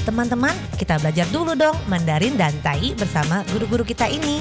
Teman-teman, kita belajar dulu dong Mandarin dan Tai bersama guru-guru kita ini.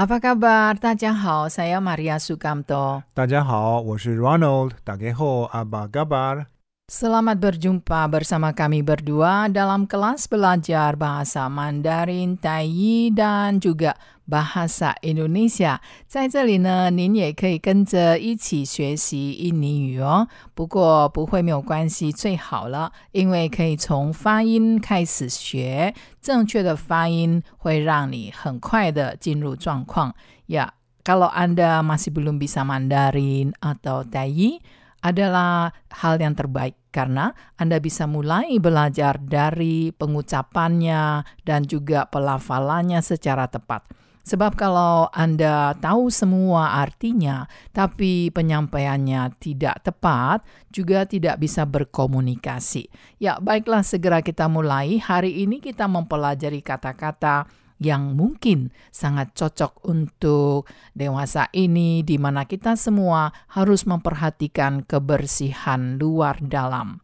Apa kabar? Tajahau, saya Maria Sukamto. Tajahau, Ronald. Dageho, apa kabar? Selamat berjumpa bersama kami berdua dalam kelas belajar bahasa Mandarin, Tai dan juga bahasa Indonesia。在这里呢，您也可以跟着一起学习印尼语哦。不过不会没有关系，最好了，因为可以从发音开始学，正确的发音会让你很快的进入状况。Ya, kalau Anda masih belum bisa Mandarin atau Tai, adalah hal yang terbaik karena Anda bisa mulai belajar dari pengucapannya dan juga pelafalannya secara tepat. Sebab kalau Anda tahu semua artinya, tapi penyampaiannya tidak tepat, juga tidak bisa berkomunikasi. Ya, baiklah segera kita mulai. Hari ini kita mempelajari kata-kata yang mungkin sangat cocok untuk dewasa ini, di mana kita semua harus memperhatikan kebersihan luar dalam.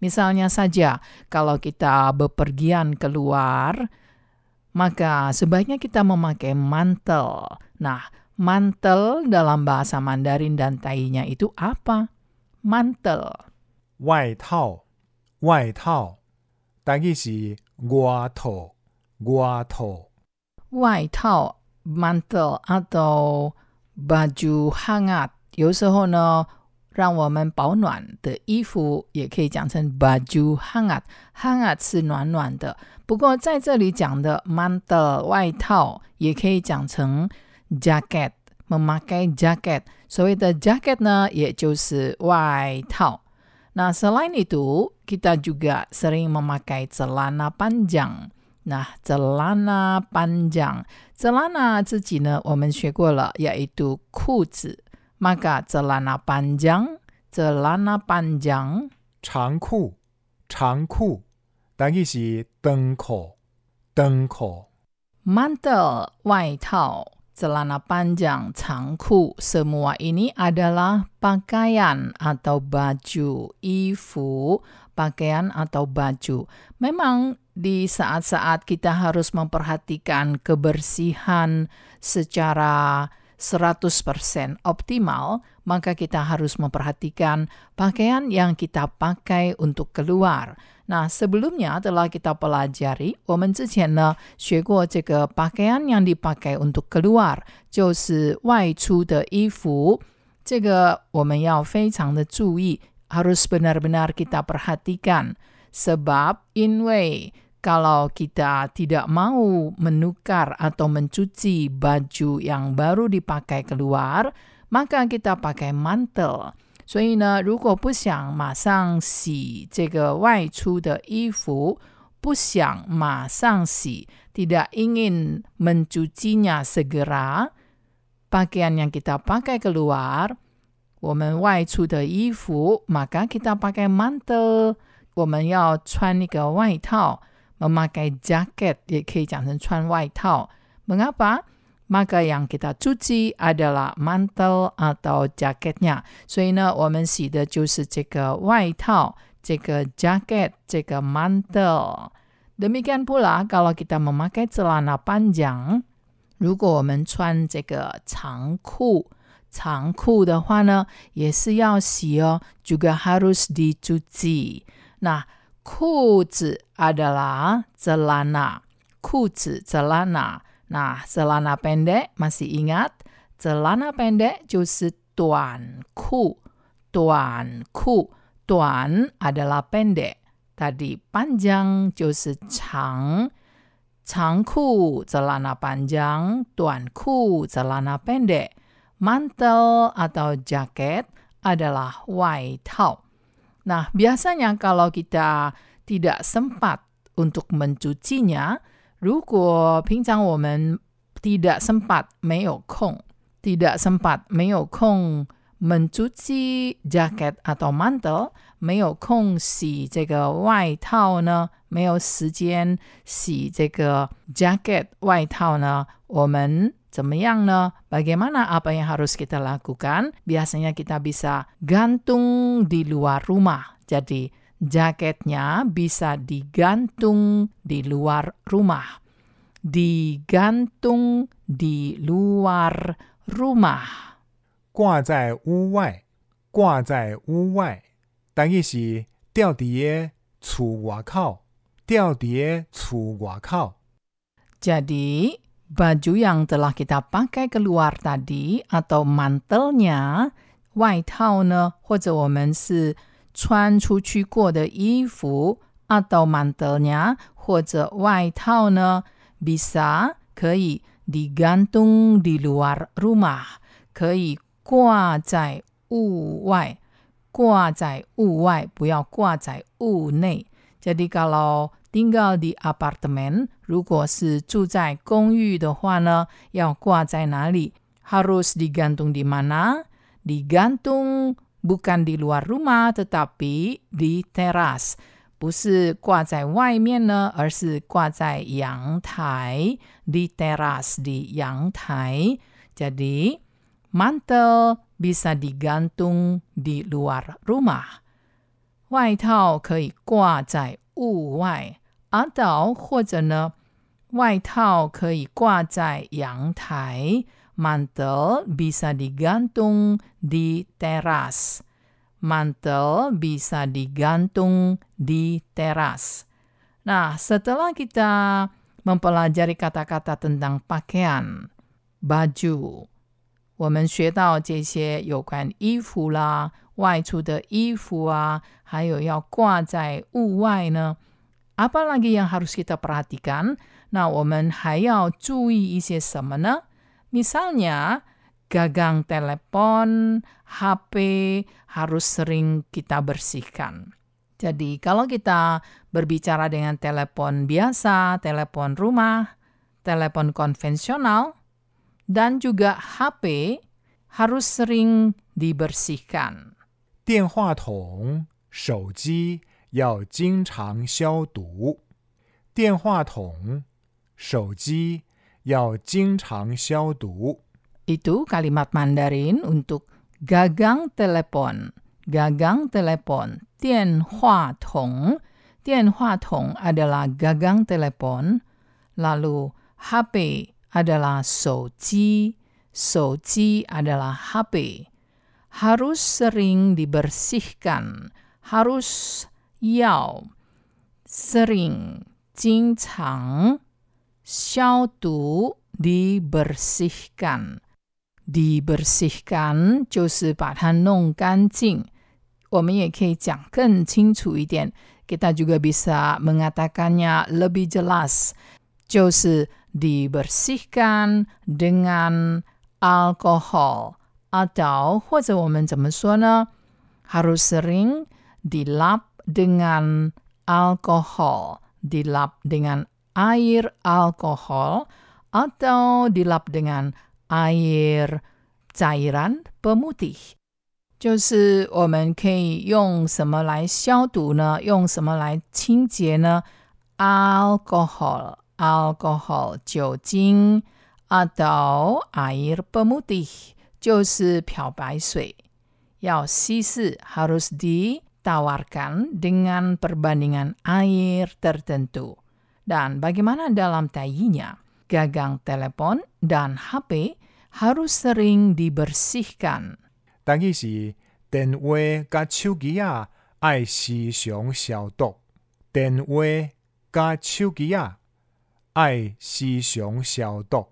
Misalnya saja, kalau kita bepergian keluar, maka sebaiknya kita memakai mantel. Nah, mantel dalam bahasa Mandarin dan Tainya itu apa? Mantel. Wai tao. Wai tao. Tadi si gua tao. Gua. 外套。mantel atau baju hangat，有时候呢，让我们保暖的衣服也可以讲成 baju hangat。hangat 是暖暖的，不过在这里讲的 mantel 外套也可以讲成 jacket。memakai jacket，所谓的 jacket 呢，也就是外套。那 selain itu, kita juga sering memakai celana panjang. Nah, celana panjang. Celana 自己呢，我们学过了，yaitu 裤子。Maka celana panjang, celana panjang. 长裤，长裤，大意是短裤，短裤。 Mantel, 外套, celana panjang, 长裤, semua ini adalah pakaian atau baju, 衣服, pakaian atau baju. Memang di saat-saat kita harus memperhatikan kebersihan secara 100% optimal, maka kita harus memperhatikan pakaian yang kita pakai untuk keluar. Nah, sebelumnya telah kita pelajari, 我们之前呢学过这个 pakaian yang dipakai untuk keluar，就是外出的衣服。这个我们要非常的注意，harus benar-benar kita perhatikan. Sebab, 因为 kalau kita tidak mau menukar atau mencuci baju yang baru dipakai keluar, maka kita pakai mantel. 所以呢，如果不想马上洗这个外出的衣服，不想马上洗，tidak ingin mencucinya segera, pakaian yang kita pakai keluar, 我们外出的衣服，maka kita pakai mantel， 我们要穿一个外套。memakai jaket 也可以讲成穿外套。Mengapa? Maka yang kita cuci adalah mantel atau jaketnya. 所以呢，我们洗的就是这个外套，这个 jaket，这个 mantel。Demikian pula kalau kita memakai celana panjang，如果我们穿这个长裤，长裤的话呢，也是要洗哦，juga harus dicuci。 Nah, kuzi adalah celana. Kuzi celana. Nah, celana pendek masih ingat? Celana pendek justru tuan ku. Tuan ku. Tuan adalah pendek. Tadi panjang justru chang. Chang ku celana panjang, tuan ku celana pendek. Mantel atau jaket adalah wai tao. Nah, biasanya kalau kita tidak sempat untuk mencucinya, 如果平常我们 tidak sempat 没有空 tidak sempat 没有空 mencuci jaket atau mantel 没有空洗这个外套呢，没有时间洗这个 jacket 外套呢，我们 怎么样呢？Bagaimana apa yang harus kita lakukan? Biasanya kita bisa gantung di luar rumah. Jadi jaketnya bisa digantung di luar rumah. Digantung di luar rumah. 挂在屋外，挂在屋外，等于是吊伫个厝外口，吊伫个厝外口。 Jadi, baju yang telah kita pakai keluar tadi atau mantelnya, 外套呢，或者我们是穿出去过的衣服 atau mantelnya 或者外套呢，bisa 可以 digantung di luar rumah，可以挂在屋外，挂在屋外，不要挂在屋内。Jadi kalau tinggal di apartemen， 如果是住在公寓的话呢，要挂在哪里？Harus digantung di mana? Digantung bukan di luar rumah, tetapi di teras. 不是挂在外面呢，而是挂在阳台 di teras di 阳台。Jadi mantel bisa digantung di luar rumah，外套可以挂在屋外，atau 或者呢， 外套可以挂在阳台，mantel bisa digantung di teras。mantel bisa digantung di teras. Nah, setelah kita mempelajari kata-kata tentang pakaian, baju, 我们学到这些有关衣服啦、外出的衣服啊，还有要挂在屋外呢。 Apalagi yang harus kita perhatikan？那我们还要注意一些什么呢？Misalnya gagang telepon, HP harus sering kita bersihkan. Jadi kalau kita berbicara dengan telepon biasa, telepon rumah, telepon konvensional, dan juga HP harus sering dibersihkan. 电话筒、手机 要经常消毒。电话筒、手机要经常消毒。 Itu kalimat Mandarin untuk gagang telepon. Gagang telepon, 电话筒. 电话筒 adalah gagang telepon. Lalu HP adalah 手机，手机 adalah HP. Harus sering dibersihkan. Harus 要 sering 经常消毒 dibersihkan dibersihkan 就是把它弄干净。我们也可以讲更清楚一点，kita juga bisa mengatakannya lebih jelas，就是 dibersihkan dengan alkohol atau 或者我们怎么说呢？harus sering dilap dengan alkohol, dilap dengan air alkohol atau dilap dengan air cairan pemutih。就是我们可以用什么来消毒呢？用什么来清洁呢？alcohol alcohol 酒精，atau air pemutih 就是漂白水。要稀释 harus tawarkan dengan perbandingan air tertentu. Dan bagaimana dalam tayinya? Gagang telepon dan HP harus sering dibersihkan. Tangi si, denwe ga chugia ai si xiong xiao dok. Denwe ga chugia ai si xiong xiao dok.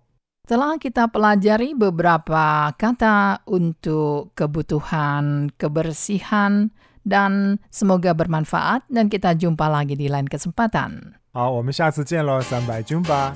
Telah kita pelajari beberapa kata untuk kebutuhan kebersihan, dan semoga bermanfaat dan kita jumpa lagi di lain kesempatan. 好，我们下次见喽，三百军吧。